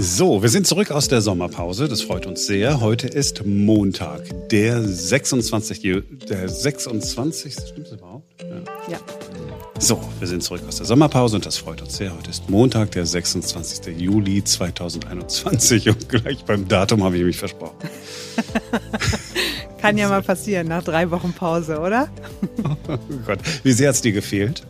So, wir sind zurück aus der Sommerpause. Das freut uns sehr. Heute ist Montag, der 26. Der 26. Stimmt überhaupt? Ja. ja. So, wir sind zurück aus der Sommerpause und das freut uns sehr. Heute ist Montag, der 26. Juli 2021 und gleich beim Datum habe ich mich versprochen. Kann ja mal passieren nach drei Wochen Pause, oder? oh Gott, wie sehr hat es dir gefehlt?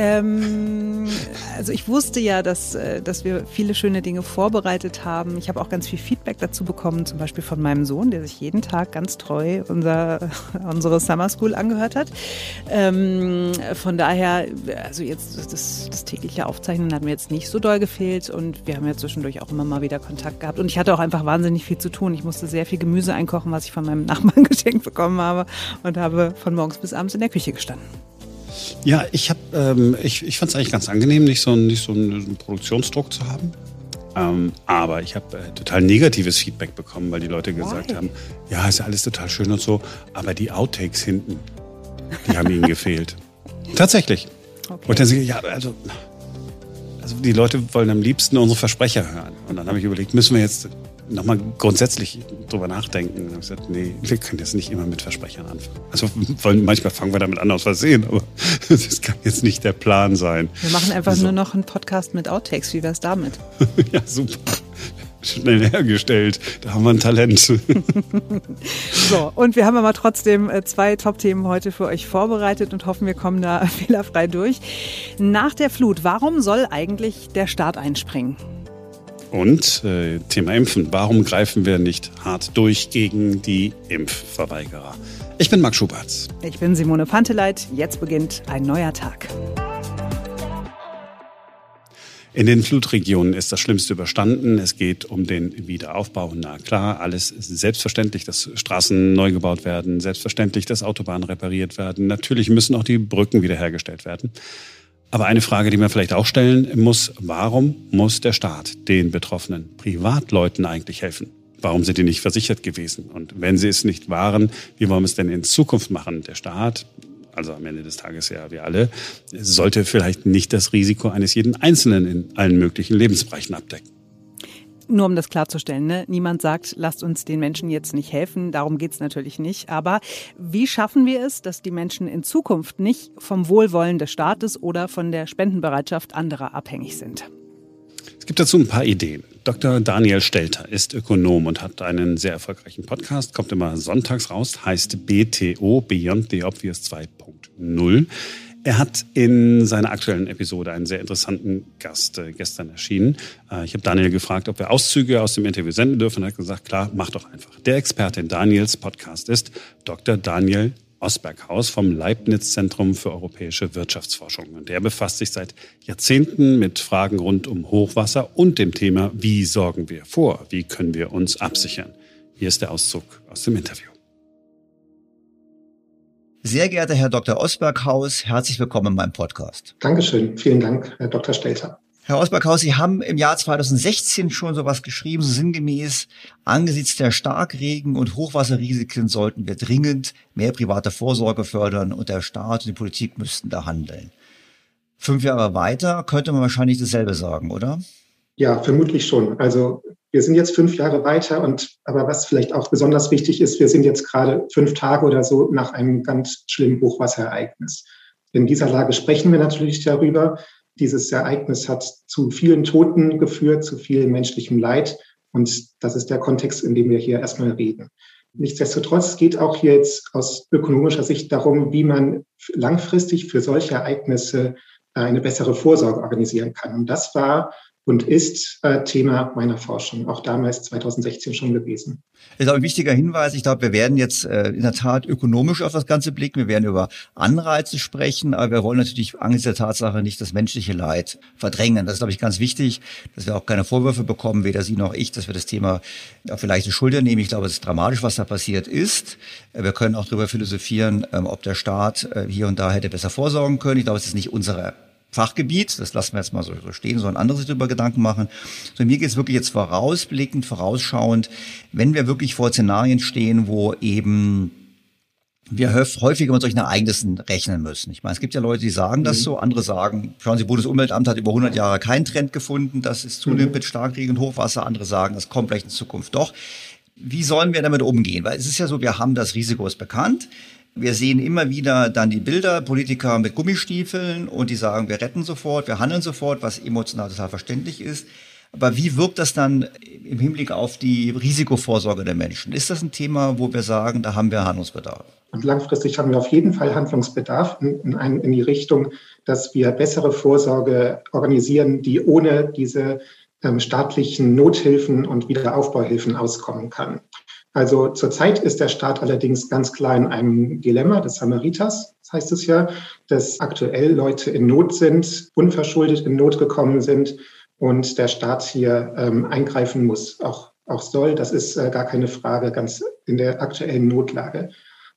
Ähm, also ich wusste ja, dass, äh, dass wir viele schöne Dinge vorbereitet haben. Ich habe auch ganz viel Feedback dazu bekommen, zum Beispiel von meinem Sohn, der sich jeden Tag ganz treu unser, unsere Summer School angehört hat. Ähm, von daher, also jetzt das, das tägliche Aufzeichnen hat mir jetzt nicht so doll gefehlt und wir haben ja zwischendurch auch immer mal wieder Kontakt gehabt. Und ich hatte auch einfach wahnsinnig viel zu tun. Ich musste sehr viel Gemüse einkochen, was ich von meinem Nachbarn geschenkt bekommen habe und habe von morgens bis abends in der Küche gestanden. Ja, ich habe, ähm, ich, ich fand es eigentlich ganz angenehm, nicht so, nicht so einen Produktionsdruck zu haben. Ähm, aber ich habe äh, total negatives Feedback bekommen, weil die Leute gesagt Why? haben, ja, ist ja alles total schön und so, aber die Outtakes hinten, die haben ihnen gefehlt. Tatsächlich. Okay. Und dann sage ich, ja, also, also die Leute wollen am liebsten unsere Versprecher hören. Und dann habe ich überlegt, müssen wir jetzt nochmal grundsätzlich drüber nachdenken. Und habe gesagt, nee, wir können jetzt nicht immer mit Versprechern anfangen. Also manchmal fangen wir damit an aus Versehen, aber das kann jetzt nicht der Plan sein. Wir machen einfach so. nur noch einen Podcast mit Outtakes. Wie wär's damit? ja, super. Schnell hergestellt. Da haben wir ein Talent. so, und wir haben aber trotzdem äh, zwei Top-Themen heute für euch vorbereitet und hoffen, wir kommen da fehlerfrei durch. Nach der Flut, warum soll eigentlich der Staat einspringen? Und äh, Thema Impfen. Warum greifen wir nicht hart durch gegen die Impfverweigerer? Ich bin Marc Schuberts. Ich bin Simone Panteleit. Jetzt beginnt ein neuer Tag. In den Flutregionen ist das Schlimmste überstanden. Es geht um den Wiederaufbau. Na klar, alles ist selbstverständlich, dass Straßen neu gebaut werden, selbstverständlich, dass Autobahnen repariert werden. Natürlich müssen auch die Brücken wiederhergestellt werden. Aber eine Frage, die man vielleicht auch stellen muss, warum muss der Staat den betroffenen Privatleuten eigentlich helfen? Warum sind die nicht versichert gewesen? Und wenn sie es nicht waren, wie wollen wir es denn in Zukunft machen? Der Staat, also am Ende des Tages ja wir alle, sollte vielleicht nicht das Risiko eines jeden Einzelnen in allen möglichen Lebensbereichen abdecken nur um das klarzustellen, ne? niemand sagt, lasst uns den Menschen jetzt nicht helfen, darum geht's natürlich nicht. Aber wie schaffen wir es, dass die Menschen in Zukunft nicht vom Wohlwollen des Staates oder von der Spendenbereitschaft anderer abhängig sind? Es gibt dazu ein paar Ideen. Dr. Daniel Stelter ist Ökonom und hat einen sehr erfolgreichen Podcast, kommt immer sonntags raus, heißt BTO, Beyond the Obvious 2.0. Er hat in seiner aktuellen Episode einen sehr interessanten Gast äh, gestern erschienen. Äh, ich habe Daniel gefragt, ob wir Auszüge aus dem Interview senden dürfen. Er hat gesagt, klar, mach doch einfach. Der Experte in Daniels Podcast ist Dr. Daniel Osberghaus vom Leibniz-Zentrum für europäische Wirtschaftsforschung. Und der befasst sich seit Jahrzehnten mit Fragen rund um Hochwasser und dem Thema, wie sorgen wir vor, wie können wir uns absichern. Hier ist der Auszug aus dem Interview. Sehr geehrter Herr Dr. Osberghaus, herzlich willkommen in meinem Podcast. Dankeschön. Vielen Dank, Herr Dr. Stelter. Herr Osberghaus, Sie haben im Jahr 2016 schon sowas geschrieben, so sinngemäß, angesichts der Starkregen- und Hochwasserrisiken sollten wir dringend mehr private Vorsorge fördern und der Staat und die Politik müssten da handeln. Fünf Jahre weiter könnte man wahrscheinlich dasselbe sagen, oder? Ja, vermutlich schon. Also wir sind jetzt fünf Jahre weiter und aber was vielleicht auch besonders wichtig ist, wir sind jetzt gerade fünf Tage oder so nach einem ganz schlimmen Hochwasserereignis. In dieser Lage sprechen wir natürlich darüber. Dieses Ereignis hat zu vielen Toten geführt, zu viel menschlichem Leid. Und das ist der Kontext, in dem wir hier erstmal reden. Nichtsdestotrotz geht auch hier jetzt aus ökonomischer Sicht darum, wie man langfristig für solche Ereignisse eine bessere Vorsorge organisieren kann. Und das war und ist äh, Thema meiner Forschung, auch damals 2016 schon gewesen. Das ist auch ein wichtiger Hinweis. Ich glaube, wir werden jetzt äh, in der Tat ökonomisch auf das Ganze blicken. Wir werden über Anreize sprechen, aber wir wollen natürlich angesichts der Tatsache nicht das menschliche Leid verdrängen. Das ist, glaube ich, ganz wichtig, dass wir auch keine Vorwürfe bekommen, weder Sie noch ich, dass wir das Thema auf vielleicht eine Schulter nehmen. Ich glaube, es ist dramatisch, was da passiert ist. Wir können auch darüber philosophieren, ähm, ob der Staat äh, hier und da hätte besser vorsorgen können. Ich glaube, es ist nicht unsere Fachgebiet, das lassen wir jetzt mal so stehen, sollen andere sich darüber Gedanken machen. So, mir geht es wirklich jetzt vorausblickend, vorausschauend, wenn wir wirklich vor Szenarien stehen, wo eben wir häufiger mit solchen Ereignissen rechnen müssen. Ich meine, es gibt ja Leute, die sagen das mhm. so, andere sagen, schauen Sie, Bundesumweltamt hat über 100 Jahre keinen Trend gefunden, das ist zunehmend mhm. mit Starkregen und Hochwasser, andere sagen, das kommt vielleicht in Zukunft doch. Wie sollen wir damit umgehen? Weil es ist ja so, wir haben das Risiko ist bekannt. Wir sehen immer wieder dann die Bilder, Politiker mit Gummistiefeln und die sagen, wir retten sofort, wir handeln sofort, was emotional total verständlich ist. Aber wie wirkt das dann im Hinblick auf die Risikovorsorge der Menschen? Ist das ein Thema, wo wir sagen, da haben wir Handlungsbedarf? Und langfristig haben wir auf jeden Fall Handlungsbedarf in, in, in die Richtung, dass wir bessere Vorsorge organisieren, die ohne diese ähm, staatlichen Nothilfen und Wiederaufbauhilfen auskommen kann. Also zurzeit ist der Staat allerdings ganz klar in einem Dilemma des Samariters, das heißt es ja, dass aktuell Leute in Not sind, unverschuldet in Not gekommen sind und der Staat hier ähm, eingreifen muss, auch, auch soll. Das ist äh, gar keine Frage, ganz in der aktuellen Notlage.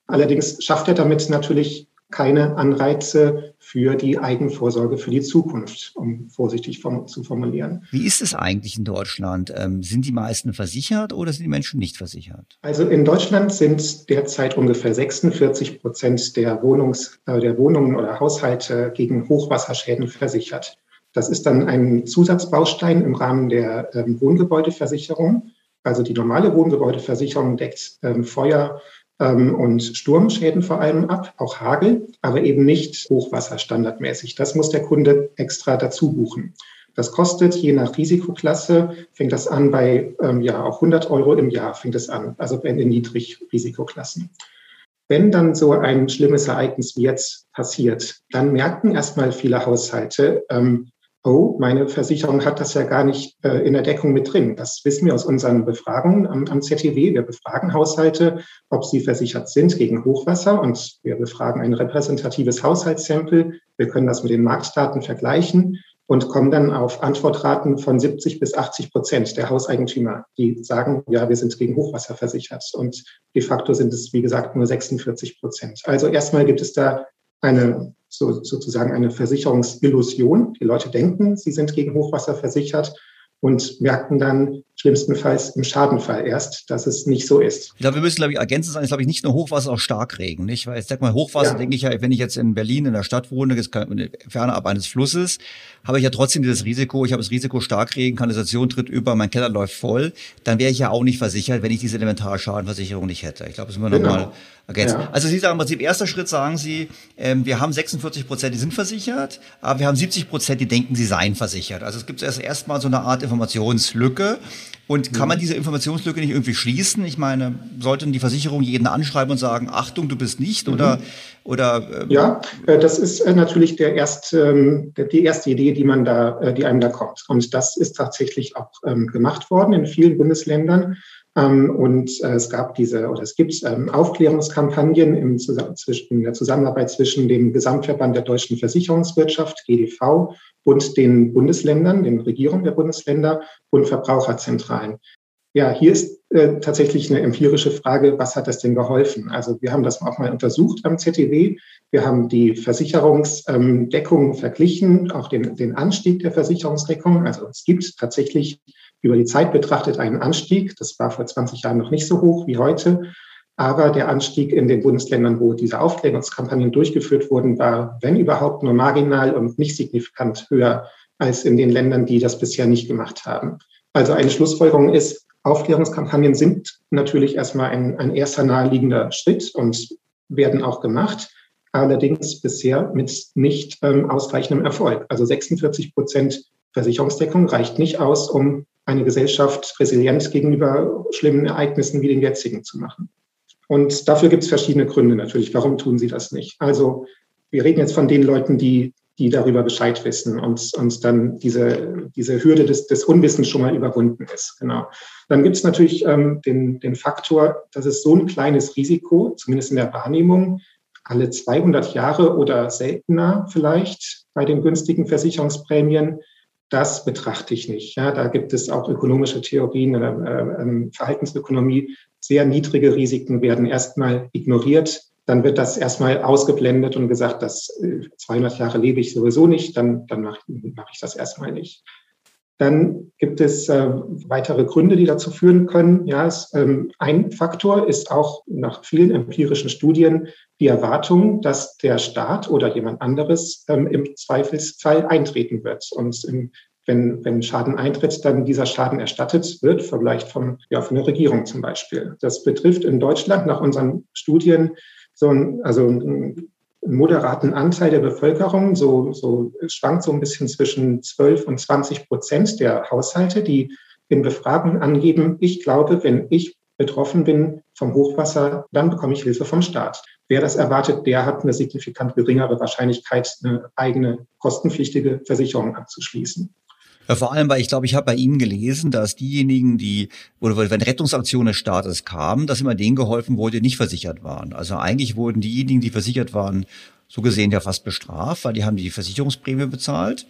Allerdings schafft er damit natürlich keine Anreize für die Eigenvorsorge für die Zukunft, um vorsichtig zu formulieren. Wie ist es eigentlich in Deutschland? Ähm, sind die meisten versichert oder sind die Menschen nicht versichert? Also in Deutschland sind derzeit ungefähr 46 Prozent der, Wohnungs-, äh, der Wohnungen oder Haushalte gegen Hochwasserschäden versichert. Das ist dann ein Zusatzbaustein im Rahmen der ähm, Wohngebäudeversicherung. Also die normale Wohngebäudeversicherung deckt ähm, Feuer ähm, und Sturmschäden vor allem ab, auch Hagel, aber eben nicht Hochwasser standardmäßig. Das muss der Kunde extra dazu buchen. Das kostet je nach Risikoklasse, fängt das an bei ähm, ja auch 100 Euro im Jahr, fängt es an, also in den Niedrigrisikoklassen. Wenn dann so ein schlimmes Ereignis wie jetzt passiert, dann merken erstmal viele Haushalte, ähm, oh, meine Versicherung hat das ja gar nicht äh, in der Deckung mit drin. Das wissen wir aus unseren Befragungen am, am ZTW. Wir befragen Haushalte, ob sie versichert sind gegen Hochwasser und wir befragen ein repräsentatives Haushaltssample. Wir können das mit den Marktdaten vergleichen und kommen dann auf Antwortraten von 70 bis 80 Prozent der Hauseigentümer, die sagen, ja, wir sind gegen Hochwasser versichert. Und de facto sind es, wie gesagt, nur 46 Prozent. Also erstmal gibt es da eine so, sozusagen eine Versicherungsillusion. Die Leute denken, sie sind gegen Hochwasser versichert und merken dann schlimmstenfalls im Schadenfall erst, dass es nicht so ist. Ich glaube, wir müssen, glaube ich, ergänzen sagen, ist, glaube ich, nicht nur Hochwasser, auch Starkregen, nicht? Weil, ich sag mal, Hochwasser, ja. denke ich ja, wenn ich jetzt in Berlin in der Stadt wohne, das ferne ab eines Flusses, habe ich ja trotzdem dieses Risiko, ich habe das Risiko Starkregen, Kanalisation tritt über, mein Keller läuft voll, dann wäre ich ja auch nicht versichert, wenn ich diese Elementarschadenversicherung nicht hätte. Ich glaube, das müssen wir genau. nochmal ergänzen. Ja. Also Sie sagen im Prinzip, erster Schritt sagen Sie, ähm, wir haben 46 Prozent, die sind versichert, aber wir haben 70 Prozent, die denken, sie seien versichert. Also es gibt erst erstmal so eine Art Informationslücke. Und kann man mhm. diese Informationslücke nicht irgendwie schließen? Ich meine, sollten die Versicherungen jeden anschreiben und sagen, Achtung, du bist nicht oder mhm. oder ähm Ja, äh, das ist äh, natürlich der erste, ähm, die erste Idee, die man da, äh, die einem da kommt. Und das ist tatsächlich auch ähm, gemacht worden in vielen Bundesländern. Und es gab diese oder es gibt Aufklärungskampagnen im, in der Zusammenarbeit zwischen dem Gesamtverband der deutschen Versicherungswirtschaft, GDV, und den Bundesländern, den Regierungen der Bundesländer und Verbraucherzentralen. Ja, hier ist äh, tatsächlich eine empirische Frage, was hat das denn geholfen? Also wir haben das auch mal untersucht am ZTW. Wir haben die Versicherungsdeckung ähm, verglichen, auch den, den Anstieg der Versicherungsdeckung. Also es gibt tatsächlich über die Zeit betrachtet einen Anstieg. Das war vor 20 Jahren noch nicht so hoch wie heute. Aber der Anstieg in den Bundesländern, wo diese Aufklärungskampagnen durchgeführt wurden, war, wenn überhaupt, nur marginal und nicht signifikant höher als in den Ländern, die das bisher nicht gemacht haben. Also eine Schlussfolgerung ist, Aufklärungskampagnen sind natürlich erstmal ein, ein erster naheliegender Schritt und werden auch gemacht, allerdings bisher mit nicht ähm, ausreichendem Erfolg. Also 46 Prozent Versicherungsdeckung reicht nicht aus, um eine Gesellschaft resilient gegenüber schlimmen Ereignissen wie den jetzigen zu machen. Und dafür gibt es verschiedene Gründe natürlich. Warum tun sie das nicht? Also wir reden jetzt von den Leuten, die, die darüber Bescheid wissen und, und dann diese, diese Hürde des, des Unwissens schon mal überwunden ist. Genau. Dann gibt es natürlich ähm, den, den Faktor, dass es so ein kleines Risiko, zumindest in der Wahrnehmung, alle 200 Jahre oder seltener vielleicht bei den günstigen Versicherungsprämien, das betrachte ich nicht. Ja, da gibt es auch ökonomische Theorien äh, ähm, Verhaltensökonomie. Sehr niedrige Risiken werden erstmal ignoriert. Dann wird das erstmal ausgeblendet und gesagt, dass äh, 200 Jahre lebe ich sowieso nicht. Dann, dann mache mach ich das erstmal nicht. Dann gibt es äh, weitere Gründe, die dazu führen können. Ja, es, ähm, ein Faktor ist auch nach vielen empirischen Studien die Erwartung, dass der Staat oder jemand anderes ähm, im Zweifelsfall eintreten wird. Und im, wenn, wenn Schaden eintritt, dann dieser Schaden erstattet wird, vielleicht vom, ja, von der Regierung zum Beispiel. Das betrifft in Deutschland nach unseren Studien so ein, also ein moderaten Anteil der Bevölkerung, so, so schwankt so ein bisschen zwischen 12 und 20 Prozent der Haushalte, die in Befragungen angeben, ich glaube, wenn ich betroffen bin vom Hochwasser, dann bekomme ich Hilfe vom Staat. Wer das erwartet, der hat eine signifikant geringere Wahrscheinlichkeit, eine eigene kostenpflichtige Versicherung abzuschließen. Ja, vor allem, weil ich glaube, ich habe bei Ihnen gelesen, dass diejenigen, die, oder wenn Rettungsaktionen des Staates kamen, dass immer denen geholfen wurde, die nicht versichert waren. Also eigentlich wurden diejenigen, die versichert waren, so gesehen ja fast bestraft, weil die haben die Versicherungsprämie bezahlt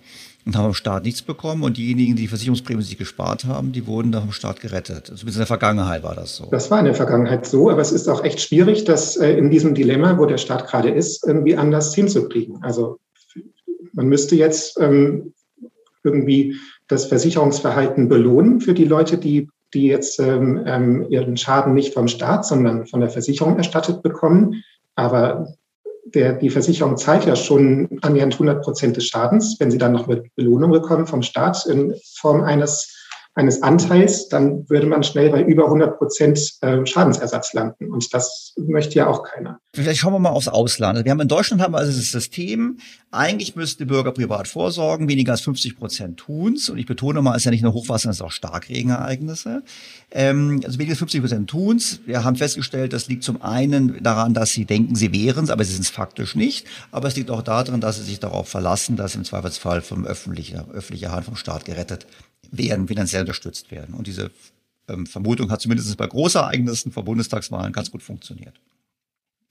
und haben vom Staat nichts bekommen und diejenigen, die die Versicherungsprämie sich gespart haben, die wurden dann vom Staat gerettet. Zumindest in der Vergangenheit war das so. Das war in der Vergangenheit so, aber es ist auch echt schwierig, das äh, in diesem Dilemma, wo der Staat gerade ist, irgendwie anders hinzukriegen. Also man müsste jetzt ähm, irgendwie das Versicherungsverhalten belohnen für die Leute, die, die jetzt ähm, ähm, ihren Schaden nicht vom Staat, sondern von der Versicherung erstattet bekommen. Aber der, die Versicherung zahlt ja schon annähernd 100 Prozent des Schadens. Wenn sie dann noch mit Belohnung bekommen vom Staat in Form eines eines Anteils, dann würde man schnell bei über 100 Prozent äh, Schadensersatz landen. Und das möchte ja auch keiner. Vielleicht schauen wir mal aufs Ausland. Also wir haben in Deutschland haben wir also das System, eigentlich müssten die Bürger privat vorsorgen, weniger als 50 Prozent tun's. Und ich betone mal, es ist ja nicht nur Hochwasser, es ist auch Starkregenereignisse. Ähm, also weniger als 50 Prozent tun's. Wir haben festgestellt, das liegt zum einen daran, dass sie denken, sie wären es, aber sie sind es faktisch nicht. Aber es liegt auch daran, dass sie sich darauf verlassen, dass im Zweifelsfall vom öffentlichen, öffentlicher Hand vom Staat gerettet werden, finanziell unterstützt werden. Und diese ähm, Vermutung hat zumindest bei Großereignissen vor Bundestagswahlen ganz gut funktioniert.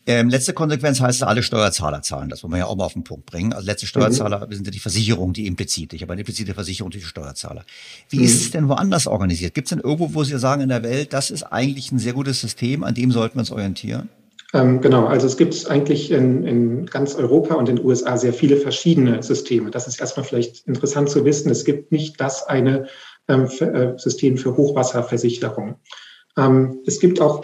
Ähm, letzte Konsequenz heißt, alle Steuerzahler zahlen. Das wollen wir ja auch mal auf den Punkt bringen. Also letzte Steuerzahler mhm. sind ja die Versicherung, die implizit. Ich habe eine implizite Versicherung durch die Steuerzahler. Wie mhm. ist es denn woanders organisiert? Gibt es denn irgendwo, wo Sie sagen in der Welt, das ist eigentlich ein sehr gutes System, an dem sollten wir uns orientieren? Ähm, genau, also es gibt eigentlich in, in ganz Europa und in den USA sehr viele verschiedene Systeme. Das ist erstmal vielleicht interessant zu wissen. Es gibt nicht das eine ähm, für, äh, System für Hochwasserversicherung. Ähm, es gibt auch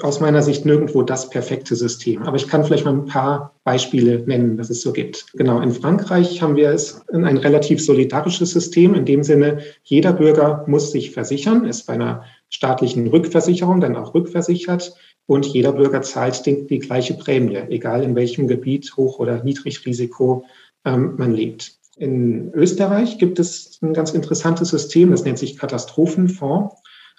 aus meiner Sicht nirgendwo das perfekte System. Aber ich kann vielleicht mal ein paar Beispiele nennen, was es so gibt. Genau, in Frankreich haben wir es ein relativ solidarisches System. In dem Sinne, jeder Bürger muss sich versichern, ist bei einer staatlichen Rückversicherung dann auch rückversichert und jeder Bürger zahlt die, gleiche Prämie, egal in welchem Gebiet, Hoch- oder Niedrigrisiko ähm, man lebt. In Österreich gibt es ein ganz interessantes System, das nennt sich Katastrophenfonds.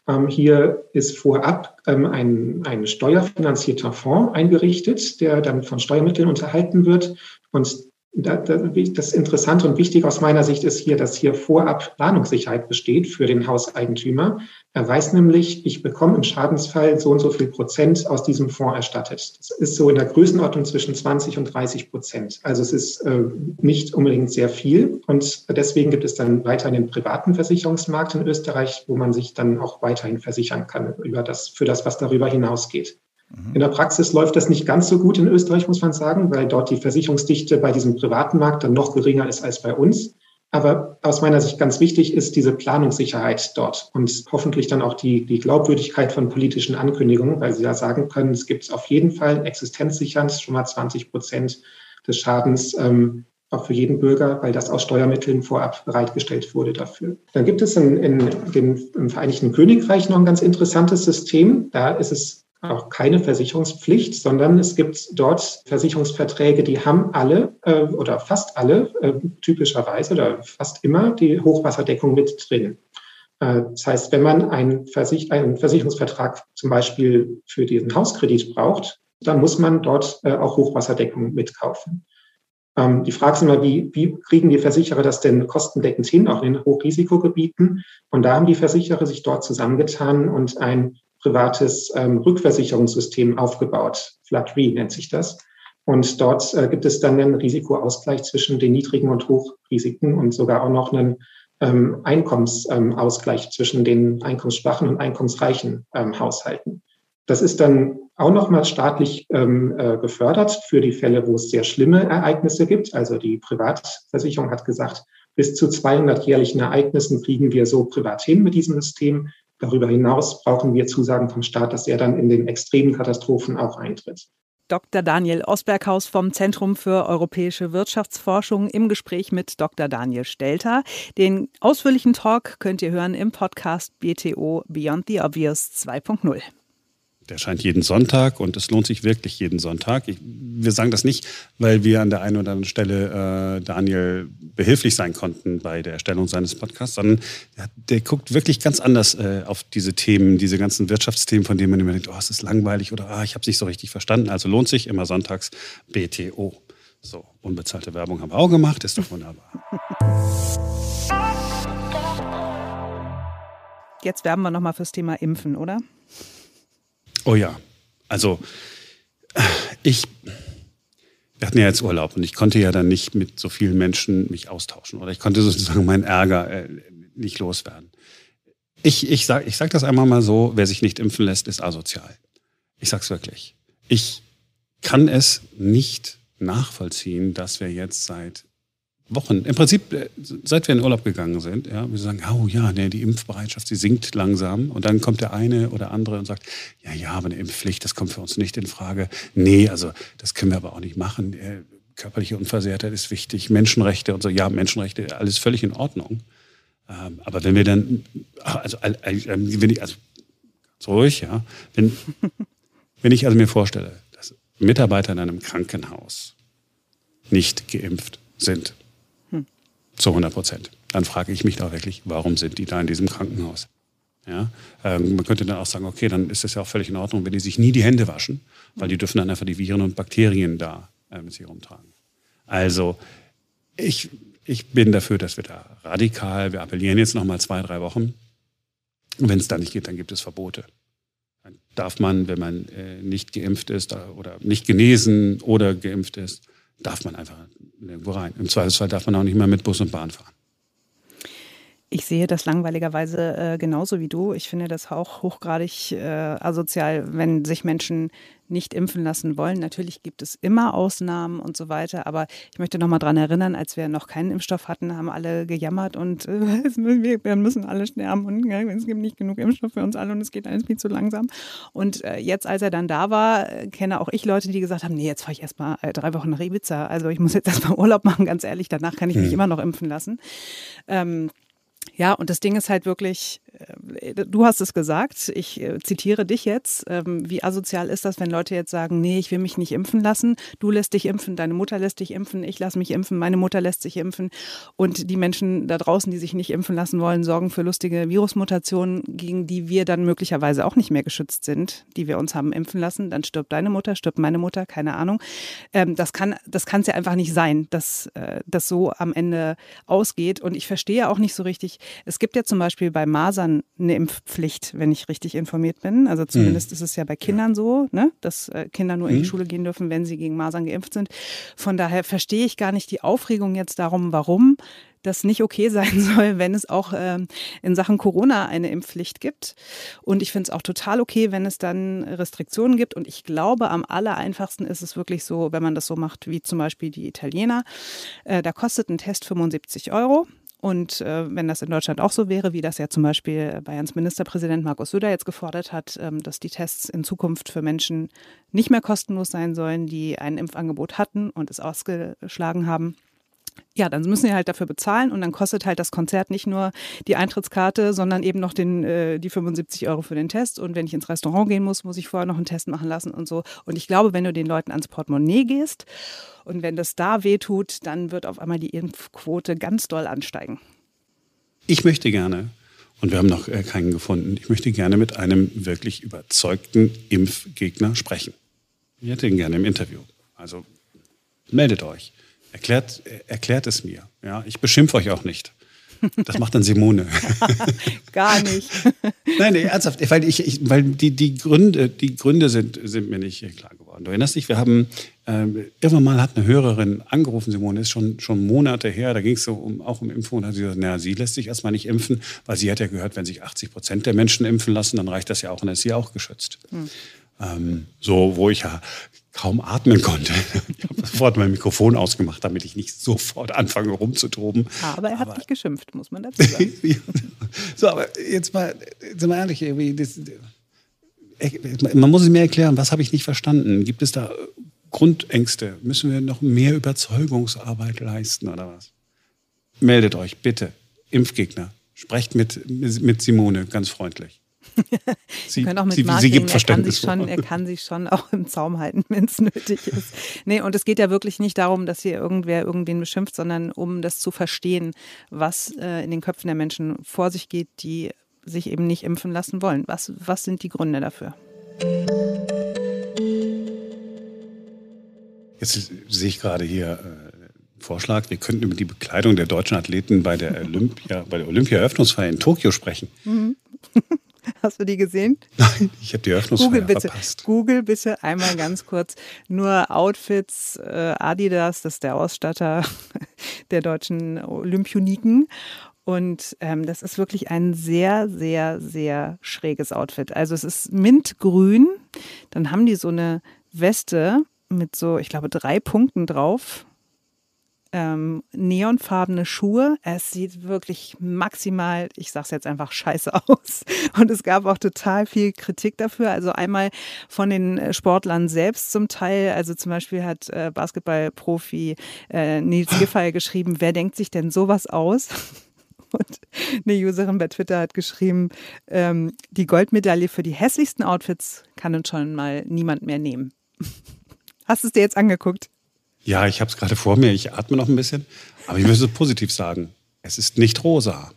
Ähm, hier ist vorab ähm, ein, ein steuerfinanzierter Fonds eingerichtet, der dann von Steuermitteln unterhalten wird. Und das Interessante und Wichtige aus meiner Sicht ist hier, dass hier vorab Planungssicherheit besteht für den Hauseigentümer. Er weiß nämlich, ich bekomme im Schadensfall so und so viel Prozent aus diesem Fonds erstattet. Das ist so in der Größenordnung zwischen 20 und 30 Prozent. Also es ist äh, nicht unbedingt sehr viel. Und deswegen gibt es dann weiterhin den privaten Versicherungsmarkt in Österreich, wo man sich dann auch weiterhin versichern kann über das, für das, was darüber hinausgeht. Mhm. In der Praxis läuft das nicht ganz so gut in Österreich, muss man sagen, weil dort die Versicherungsdichte bei diesem privaten Markt dann noch geringer ist als bei uns. Aber aus meiner Sicht ganz wichtig ist diese Planungssicherheit dort und hoffentlich dann auch die, die Glaubwürdigkeit von politischen Ankündigungen, weil sie da sagen können, es gibt auf jeden Fall existenzsichernd schon mal 20 Prozent des Schadens ähm, auch für jeden Bürger, weil das aus Steuermitteln vorab bereitgestellt wurde dafür. Dann gibt es in, in dem, im Vereinigten Königreich noch ein ganz interessantes System. Da ist es auch keine Versicherungspflicht, sondern es gibt dort Versicherungsverträge, die haben alle äh, oder fast alle äh, typischerweise oder fast immer die Hochwasserdeckung mit drin. Äh, das heißt, wenn man einen, Versich einen, Versicherungsvertrag zum Beispiel für diesen Hauskredit braucht, dann muss man dort äh, auch Hochwasserdeckung mitkaufen. Ähm, die Frage ist immer, wie, wie kriegen die Versicherer das denn kostendeckend hin, auch in Hochrisikogebieten? Und da haben die Versicherer sich dort zusammengetan und ein privates ähm, Rückversicherungssystem aufgebaut. Flood Re nennt sich das. Und dort äh, gibt es dann einen Risikoausgleich zwischen den niedrigen und Hochrisiken und sogar auch noch einen ähm, Einkommensausgleich ähm, zwischen den einkommensschwachen und einkommensreichen ähm, Haushalten. Das ist dann auch nochmal staatlich ähm, äh, gefördert für die Fälle, wo es sehr schlimme Ereignisse gibt. Also die Privatversicherung hat gesagt, Bis zu 200 jährlichen Ereignissen fliegen wir so privat hin mit diesem System. Darüber hinaus brauchen wir Zusagen vom Staat, dass er dann in den extremen Katastrophen auch eintritt. Dr. Daniel Osberghaus vom Zentrum für europäische Wirtschaftsforschung im Gespräch mit Dr. Daniel Stelter. Den ausführlichen Talk könnt ihr hören im Podcast BTO Beyond the Obvious 2.0. Der scheint jeden Sonntag und es lohnt sich wirklich jeden Sonntag. Ich, wir sagen das nicht, weil wir an der einen oder anderen Stelle äh, Daniel behilflich sein konnten bei der Erstellung seines Podcasts, sondern der, der guckt wirklich ganz anders äh, auf diese Themen, diese ganzen Wirtschaftsthemen, von denen man immer denkt, oh, es ist langweilig oder ah, ich habe es nicht so richtig verstanden. Also lohnt sich immer sonntags BTO. So, unbezahlte Werbung haben wir auch gemacht, ist doch wunderbar. Jetzt werben wir nochmal fürs Thema Impfen, oder? Oh ja, also ich, wir hatten ja jetzt Urlaub und ich konnte ja dann nicht mit so vielen Menschen mich austauschen oder ich konnte sozusagen meinen Ärger äh, nicht loswerden. Ich, ich sage ich sag das einmal mal so, wer sich nicht impfen lässt, ist asozial. Ich sag's wirklich. Ich kann es nicht nachvollziehen, dass wir jetzt seit Wochen, im Prinzip, äh, seit wir in Urlaub gegangen sind, ja, wir sagen, oh ja, nee, die Impfbereitschaft, die sinkt langsam. Und dann kommt der eine oder andere und sagt, ja, ja, aber eine Impfpflicht, das kommt für uns nicht in Frage. Nee, also das können wir aber auch nicht machen. Äh, körperliche Unversehrtheit ist wichtig, Menschenrechte und so. Ja, Menschenrechte, alles völlig in Ordnung. Ähm, aber wenn wir dann, also, wenn ich, also, ruhig, ja, wenn, wenn ich also mir vorstelle, dass Mitarbeiter in einem Krankenhaus nicht geimpft sind, zu 100 Prozent. Dann frage ich mich da wirklich, warum sind die da in diesem Krankenhaus? Ja, ähm, man könnte dann auch sagen, okay, dann ist es ja auch völlig in Ordnung, wenn die sich nie die Hände waschen, weil die dürfen dann einfach die Viren und Bakterien da äh, mit sich rumtragen. Also ich, ich bin dafür, dass wir da radikal, wir appellieren jetzt noch mal zwei, drei Wochen. Und wenn es da nicht geht, dann gibt es Verbote. Dann darf man, wenn man äh, nicht geimpft ist oder nicht genesen oder geimpft ist, darf man einfach nirgendwo rein. Im Zweifelsfall darf man auch nicht mehr mit Bus und Bahn fahren. Ich sehe das langweiligerweise äh, genauso wie du. Ich finde das auch hochgradig äh, asozial, wenn sich Menschen nicht impfen lassen wollen. Natürlich gibt es immer Ausnahmen und so weiter, aber ich möchte noch mal daran erinnern, als wir noch keinen Impfstoff hatten, haben alle gejammert und äh, wir müssen alle sterben und ja, es gibt nicht genug Impfstoff für uns alle und es geht alles viel zu langsam. Und äh, jetzt, als er dann da war, äh, kenne auch ich Leute, die gesagt haben, nee, jetzt fahre ich erst mal äh, drei Wochen nach Ibiza. Also ich muss jetzt erst mal Urlaub machen, ganz ehrlich, danach kann ich mich hm. immer noch impfen lassen. Ähm, ja, und das Ding ist halt wirklich, äh, du hast es gesagt, ich äh, zitiere dich jetzt, ähm, wie asozial ist das, wenn Leute jetzt sagen, nee, ich will mich nicht impfen lassen, du lässt dich impfen, deine Mutter lässt dich impfen, ich lasse mich impfen, meine Mutter lässt sich impfen. Und die Menschen da draußen, die sich nicht impfen lassen wollen, sorgen für lustige Virusmutationen, gegen die wir dann möglicherweise auch nicht mehr geschützt sind, die wir uns haben impfen lassen, dann stirbt deine Mutter, stirbt meine Mutter, keine Ahnung. Ähm, das kann das kann es ja einfach nicht sein, dass äh, das so am Ende ausgeht. Und ich verstehe auch nicht so richtig, es gibt ja zum Beispiel bei Masern eine Impfpflicht, wenn ich richtig informiert bin. Also zumindest mhm. ist es ja bei Kindern ja. so, ne? dass äh, Kinder nur mhm. in die mhm. Schule gehen dürfen, wenn sie gegen Masern geimpft sind. Von daher verstehe ich gar nicht die Aufregung jetzt darum, warum das nicht okay sein soll, wenn es auch ähm, in Sachen Corona eine Impfpflicht gibt. Und ich finde es auch total okay, wenn es dann Restriktionen gibt. Und ich glaube, am aller einfachsten ist es wirklich so, wenn man das so macht wie zum Beispiel die Italiener. Äh, da kostet ein Test 75 Euro. Und äh, wenn das in Deutschland auch so wäre, wie das ja zum Beispiel Bayerns Ministerpräsident Markus Söder jetzt gefordert hat, ähm, dass die Tests in Zukunft für Menschen nicht mehr kostenlos sein sollen, die ein Impfangebot hatten und es ausgeschlagen haben, ja, dann müssen sie halt dafür bezahlen und dann kostet halt das Konzert nicht nur die Eintrittskarte, sondern eben noch den, äh, die 75 Euro für den Test. Und wenn ich ins Restaurant gehen muss, muss ich vorher noch einen Test machen lassen und so. Und ich glaube, wenn du den Leuten ans Portemonnaie gehst und wenn das da wehtut, dann wird auf einmal die Impfquote ganz doll ansteigen. Ich möchte gerne, und wir haben noch äh, keinen gefunden, ich möchte gerne mit einem wirklich überzeugten Impfgegner sprechen. Ich hätte ihn gerne im Interview. Also meldet euch. Erklärt, erklärt es mir. Ja, ich beschimpfe euch auch nicht. Das macht dann Simone. Gar nicht. Nein, nee, ernsthaft, weil, ich, ich, weil die, die, Gründe, die Gründe sind, sind mir nicht klar geworden. Du erinnerst dich, wir haben äh, irgendwann mal hat eine Hörerin angerufen, Simone, ist schon, schon Monate her, da ging es so um, auch um Impfung und hat sie gesagt, naja, sie lässt sich erstmal nicht impfen, weil sie hat ja gehört, wenn sich 80 Prozent der Menschen impfen lassen, dann reicht das ja auch und dann ist sie auch geschützt. Hm. Ähm, so, wo ich ja kaum atmen konnte. Ich habe sofort mein Mikrofon ausgemacht, damit ich nicht sofort anfange rumzutoben. Aber er hat aber, nicht geschimpft, muss man dazu sagen. so, aber jetzt mal, sind wir ehrlich, irgendwie, das, man muss es mir erklären, was habe ich nicht verstanden? Gibt es da Grundängste? Müssen wir noch mehr Überzeugungsarbeit leisten oder was? Meldet euch bitte, Impfgegner. Sprecht mit, mit Simone ganz freundlich. Sie, können auch mit sie, sie gibt Verständnis er kann, sich schon, er kann sich schon auch im Zaum halten, wenn es nötig ist. Nee, und es geht ja wirklich nicht darum, dass hier irgendwer irgendwen beschimpft, sondern um das zu verstehen, was äh, in den Köpfen der Menschen vor sich geht, die sich eben nicht impfen lassen wollen. Was, was sind die Gründe dafür? Jetzt sehe ich gerade hier äh, Vorschlag, wir könnten über die Bekleidung der deutschen Athleten bei der Olympia, bei der Olympia-Eröffnungsfeier in Tokio sprechen. Mhm. Hast du die gesehen? Nein, ich habe die Eröffnungsfeier Google bitte, verpasst. Google bitte einmal ganz kurz nur Outfits äh, Adidas, das ist der Ausstatter der deutschen Olympioniken. Und ähm, das ist wirklich ein sehr, sehr, sehr schräges Outfit. Also es ist mintgrün. Dann haben die so eine Weste mit so, ich glaube, drei Punkten drauf ähm, neonfarbene Schuhe. Es sieht wirklich maximal, ich sag's jetzt einfach, scheiße aus. Und es gab auch total viel Kritik dafür. Also einmal von den äh, Sportlern selbst zum Teil. Also zum Beispiel hat äh, Basketballprofi äh, Nils Giffey geschrieben, wer denkt sich denn sowas aus? Und eine Userin bei Twitter hat geschrieben, ähm, die Goldmedaille für die hässlichsten Outfits kann uns schon mal niemand mehr nehmen. Hast du es dir jetzt angeguckt? Ja, ich habe es gerade vor mir. Ich atme noch ein bisschen. Aber ich müsste es positiv sagen. Es ist nicht rosa.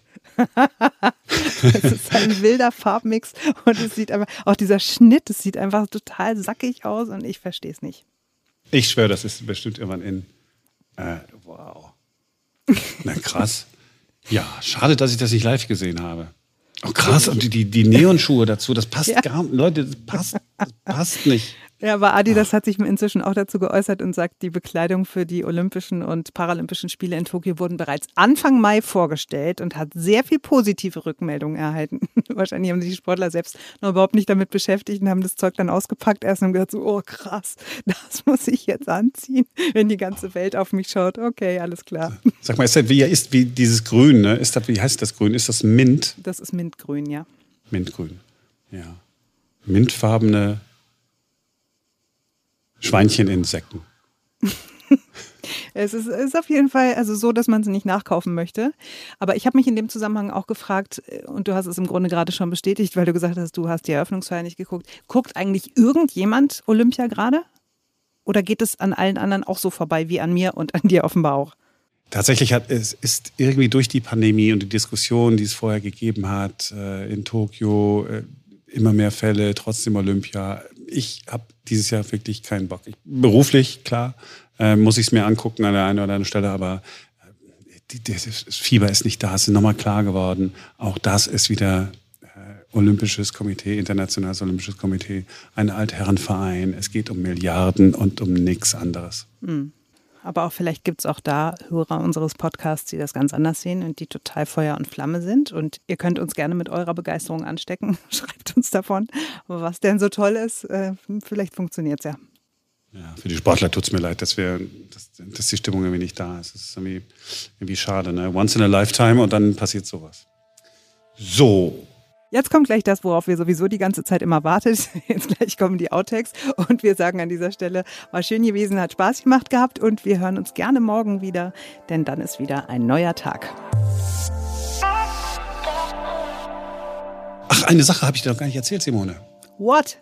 es ist ein wilder Farbmix und es sieht einfach, auch dieser Schnitt, es sieht einfach total sackig aus und ich verstehe es nicht. Ich schwöre, das ist bestimmt irgendwann in. Äh, wow. Na krass. Ja, schade, dass ich das nicht live gesehen habe. Oh krass, und die, die Neonschuhe dazu, das passt ja. gar nicht. Leute, das passt, das passt nicht. Ja, aber Adidas hat sich inzwischen auch dazu geäußert und sagt, die Bekleidung für die Olympischen und Paralympischen Spiele in Tokio wurden bereits Anfang Mai vorgestellt und hat sehr viel positive Rückmeldungen erhalten. Wahrscheinlich haben sich die Sportler selbst noch überhaupt nicht damit beschäftigt und haben das Zeug dann ausgepackt erst und gesagt so, oh krass, das muss ich jetzt anziehen, wenn die ganze Welt auf mich schaut. Okay, alles klar. Sag mal, ist das wie, ist wie dieses Grün, ne? Ist das, wie heißt das Grün? Ist das Mint? Das ist Mintgrün, ja. Mintgrün, ja. Mintfarbene Schweinchteninsekten. es ist, ist, auf jeden Fall also so, dass man sie nicht nachkaufen möchte. Aber ich habe mich in dem Zusammenhang auch gefragt, äh, und du hast es im Grunde gerade schon bestätigt, weil du gesagt hast, du hast die Eröffnungsfeier nicht geguckt. Guckt eigentlich irgendjemand Olympia gerade? Oder geht es an allen anderen auch so vorbei wie an mir und an dir offenbar auch? Tatsächlich hat es ist irgendwie durch die Pandemie und die Diskussion, die es vorher gegeben hat äh, in Tokio, äh, immer mehr Fälle, trotzdem Olympia. Ich habe dieses Jahr wirklich keinen Bock. Ich, beruflich, klar, äh, muss ich es mir angucken an der einen oder anderen Stelle, aber äh, das Fieber ist nicht da. Es ist nochmal klar geworden. Auch das ist wieder äh, Olympisches Komitee, Internationales Olympisches Komitee, ein Altherrenverein. Es geht um Milliarden und um nichts anderes. Mhm. Aber auch vielleicht gibt es auch da Hörer unseres Podcasts, die das ganz anders sehen und die total Feuer und Flamme sind. Und ihr könnt uns gerne mit eurer Begeisterung anstecken. Schreibt uns davon, was denn so toll ist. Äh, vielleicht funktioniert es ja. Ja, für die Sportler tut es mir leid, dass, wir, dass, dass, die Stimmung irgendwie nicht da ist. Das ist irgendwie, irgendwie schade. Ne? Once in a lifetime und dann passiert sowas. So, Jetzt kommt gleich das, worauf wir sowieso die ganze Zeit immer wartet. Jetzt gleich kommen die Outtakes und wir sagen an dieser Stelle, war schön gewesen, hat Spaß gemacht gehabt und wir hören uns gerne morgen wieder, denn dann ist wieder ein neuer Tag. Ach, eine Sache habe ich dir noch gar nicht erzählt, Simone. What?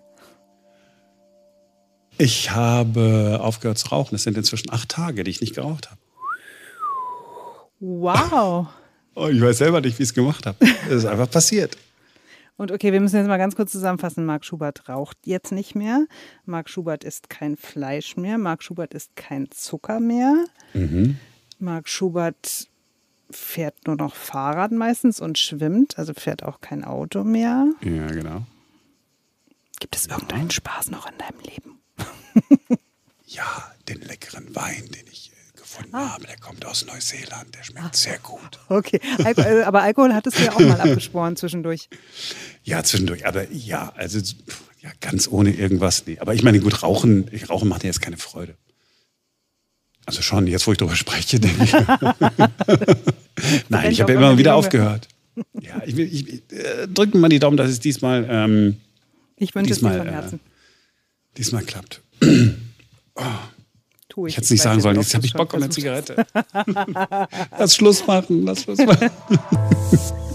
Ich habe aufgehört zu rauchen. Es sind inzwischen acht Tage, die ich nicht geraucht habe. Wow. Oh, ich weiß selber nicht, wie ich es gemacht habe. Es ist einfach passiert. Und okay, wir müssen jetzt mal ganz kurz zusammenfassen. Marc Schubert raucht jetzt nicht mehr. Marc Schubert isst kein Fleisch mehr. Marc Schubert isst kein Zucker mehr. Mhm. Marc Schubert fährt nur noch Fahrrad meistens und schwimmt, also fährt auch kein Auto mehr. Ja, genau. Gibt es irgendeinen. Spaß noch in deinem Leben? ja, den leckeren Wein, den ich äh, gefunden ah. habe. Der kommt aus Neuseeland, der schmeckt Ach. sehr gut. Okay, Alko äh, aber Alkohol hattest du ja auch mal abgesporen zwischendurch. Ja, zwischendurch, aber ja, also ja, ganz ohne irgendwas. Nee. Aber ich meine, gut, Rauchen, Rauchen macht ja jetzt keine Freude. Also schon, jetzt wo ich darüber spreche, denke ich. Nein, ich habe ja immer wieder aufgehört. Ja, ich, ich, ich äh, drücken mal die Daumen, dass es diesmal. Ähm, ich wünsche es dir von Herzen. Äh, diesmal klappt. Oh. Ich, ich hätte es nicht sagen sollen, jetzt habe ich Bock auf eine Zigarette. lass Schluss machen, lass Schluss machen.